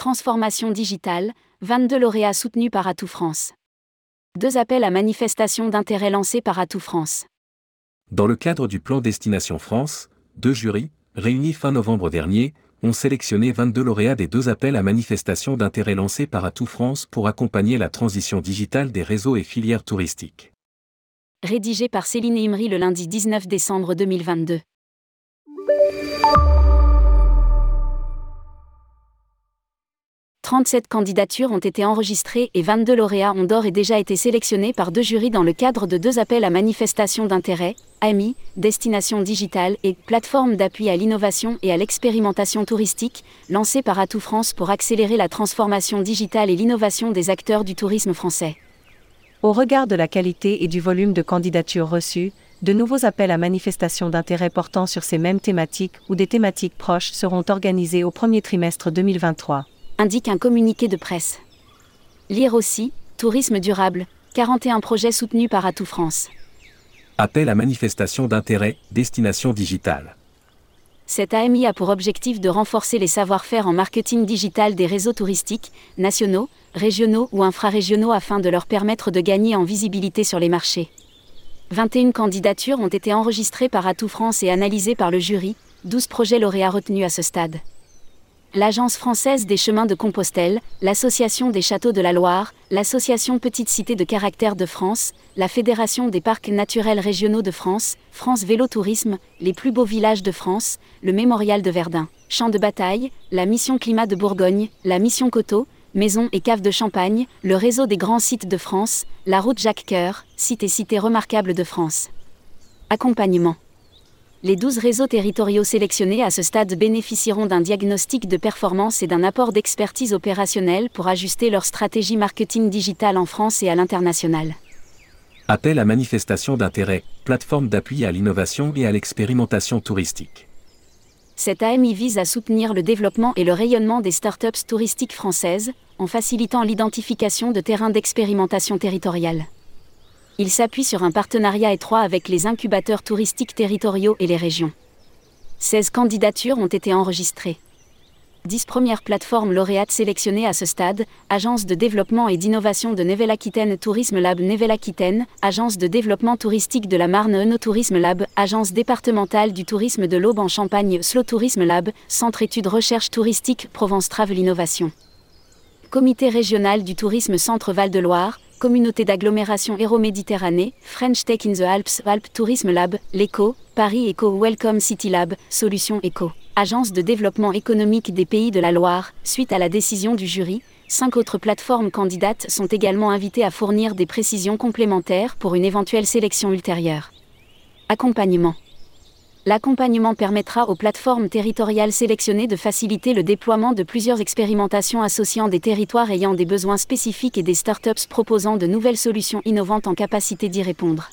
Transformation digitale, 22 lauréats soutenus par Atout France. Deux appels à manifestation d'intérêt lancés par Atout France. Dans le cadre du plan Destination France, deux jurys, réunis fin novembre dernier, ont sélectionné 22 lauréats des deux appels à manifestation d'intérêt lancés par Atout France pour accompagner la transition digitale des réseaux et filières touristiques. Rédigé par Céline Imri le lundi 19 décembre 2022. 37 candidatures ont été enregistrées et 22 lauréats ont d'ores et déjà été sélectionnés par deux jurys dans le cadre de deux appels à manifestation d'intérêt, AMI, Destination Digitale et Plateforme d'appui à l'innovation et à l'expérimentation touristique, lancés par Atout France pour accélérer la transformation digitale et l'innovation des acteurs du tourisme français. Au regard de la qualité et du volume de candidatures reçues, de nouveaux appels à manifestation d'intérêt portant sur ces mêmes thématiques ou des thématiques proches seront organisés au premier trimestre 2023 indique un communiqué de presse. Lire aussi, Tourisme durable, 41 projets soutenus par Atout France. Appel à manifestation d'intérêt, destination digitale. Cette AMI a pour objectif de renforcer les savoir-faire en marketing digital des réseaux touristiques, nationaux, régionaux ou infrarégionaux afin de leur permettre de gagner en visibilité sur les marchés. 21 candidatures ont été enregistrées par Atout France et analysées par le jury, 12 projets lauréats retenus à ce stade l'Agence française des chemins de Compostelle, l'Association des châteaux de la Loire, l'Association Petite Cité de caractère de France, la Fédération des parcs naturels régionaux de France, France Vélo Tourisme, les plus beaux villages de France, le Mémorial de Verdun, Champ de bataille, la Mission Climat de Bourgogne, la Mission Coteau, Maison et Cave de Champagne, le réseau des grands sites de France, la route Jacques Coeur, site et cité remarquables de France. Accompagnement les 12 réseaux territoriaux sélectionnés à ce stade bénéficieront d'un diagnostic de performance et d'un apport d'expertise opérationnelle pour ajuster leur stratégie marketing digitale en France et à l'international. Appel à manifestation d'intérêt, plateforme d'appui à l'innovation et à l'expérimentation touristique. Cette AMI vise à soutenir le développement et le rayonnement des startups touristiques françaises, en facilitant l'identification de terrains d'expérimentation territoriale il s'appuie sur un partenariat étroit avec les incubateurs touristiques territoriaux et les régions. 16 candidatures ont été enregistrées. 10 premières plateformes lauréates sélectionnées à ce stade, Agence de développement et d'innovation de Nevel-Aquitaine Tourisme Lab Nevel-Aquitaine, Agence de développement touristique de la Marne Eno-Tourisme Lab, Agence départementale du tourisme de l'Aube en Champagne Slow Tourisme Lab, Centre études recherche touristique Provence Travel Innovation. Comité régional du tourisme Centre Val de Loire, Communauté d'agglomération Héro-Méditerranée, French Tech in the Alps, Alp Tourisme Lab, l'ECO, Paris Eco Welcome City Lab, Solutions Eco, Agence de développement économique des pays de la Loire, suite à la décision du jury, cinq autres plateformes candidates sont également invitées à fournir des précisions complémentaires pour une éventuelle sélection ultérieure. Accompagnement. L'accompagnement permettra aux plateformes territoriales sélectionnées de faciliter le déploiement de plusieurs expérimentations associant des territoires ayant des besoins spécifiques et des startups proposant de nouvelles solutions innovantes en capacité d'y répondre.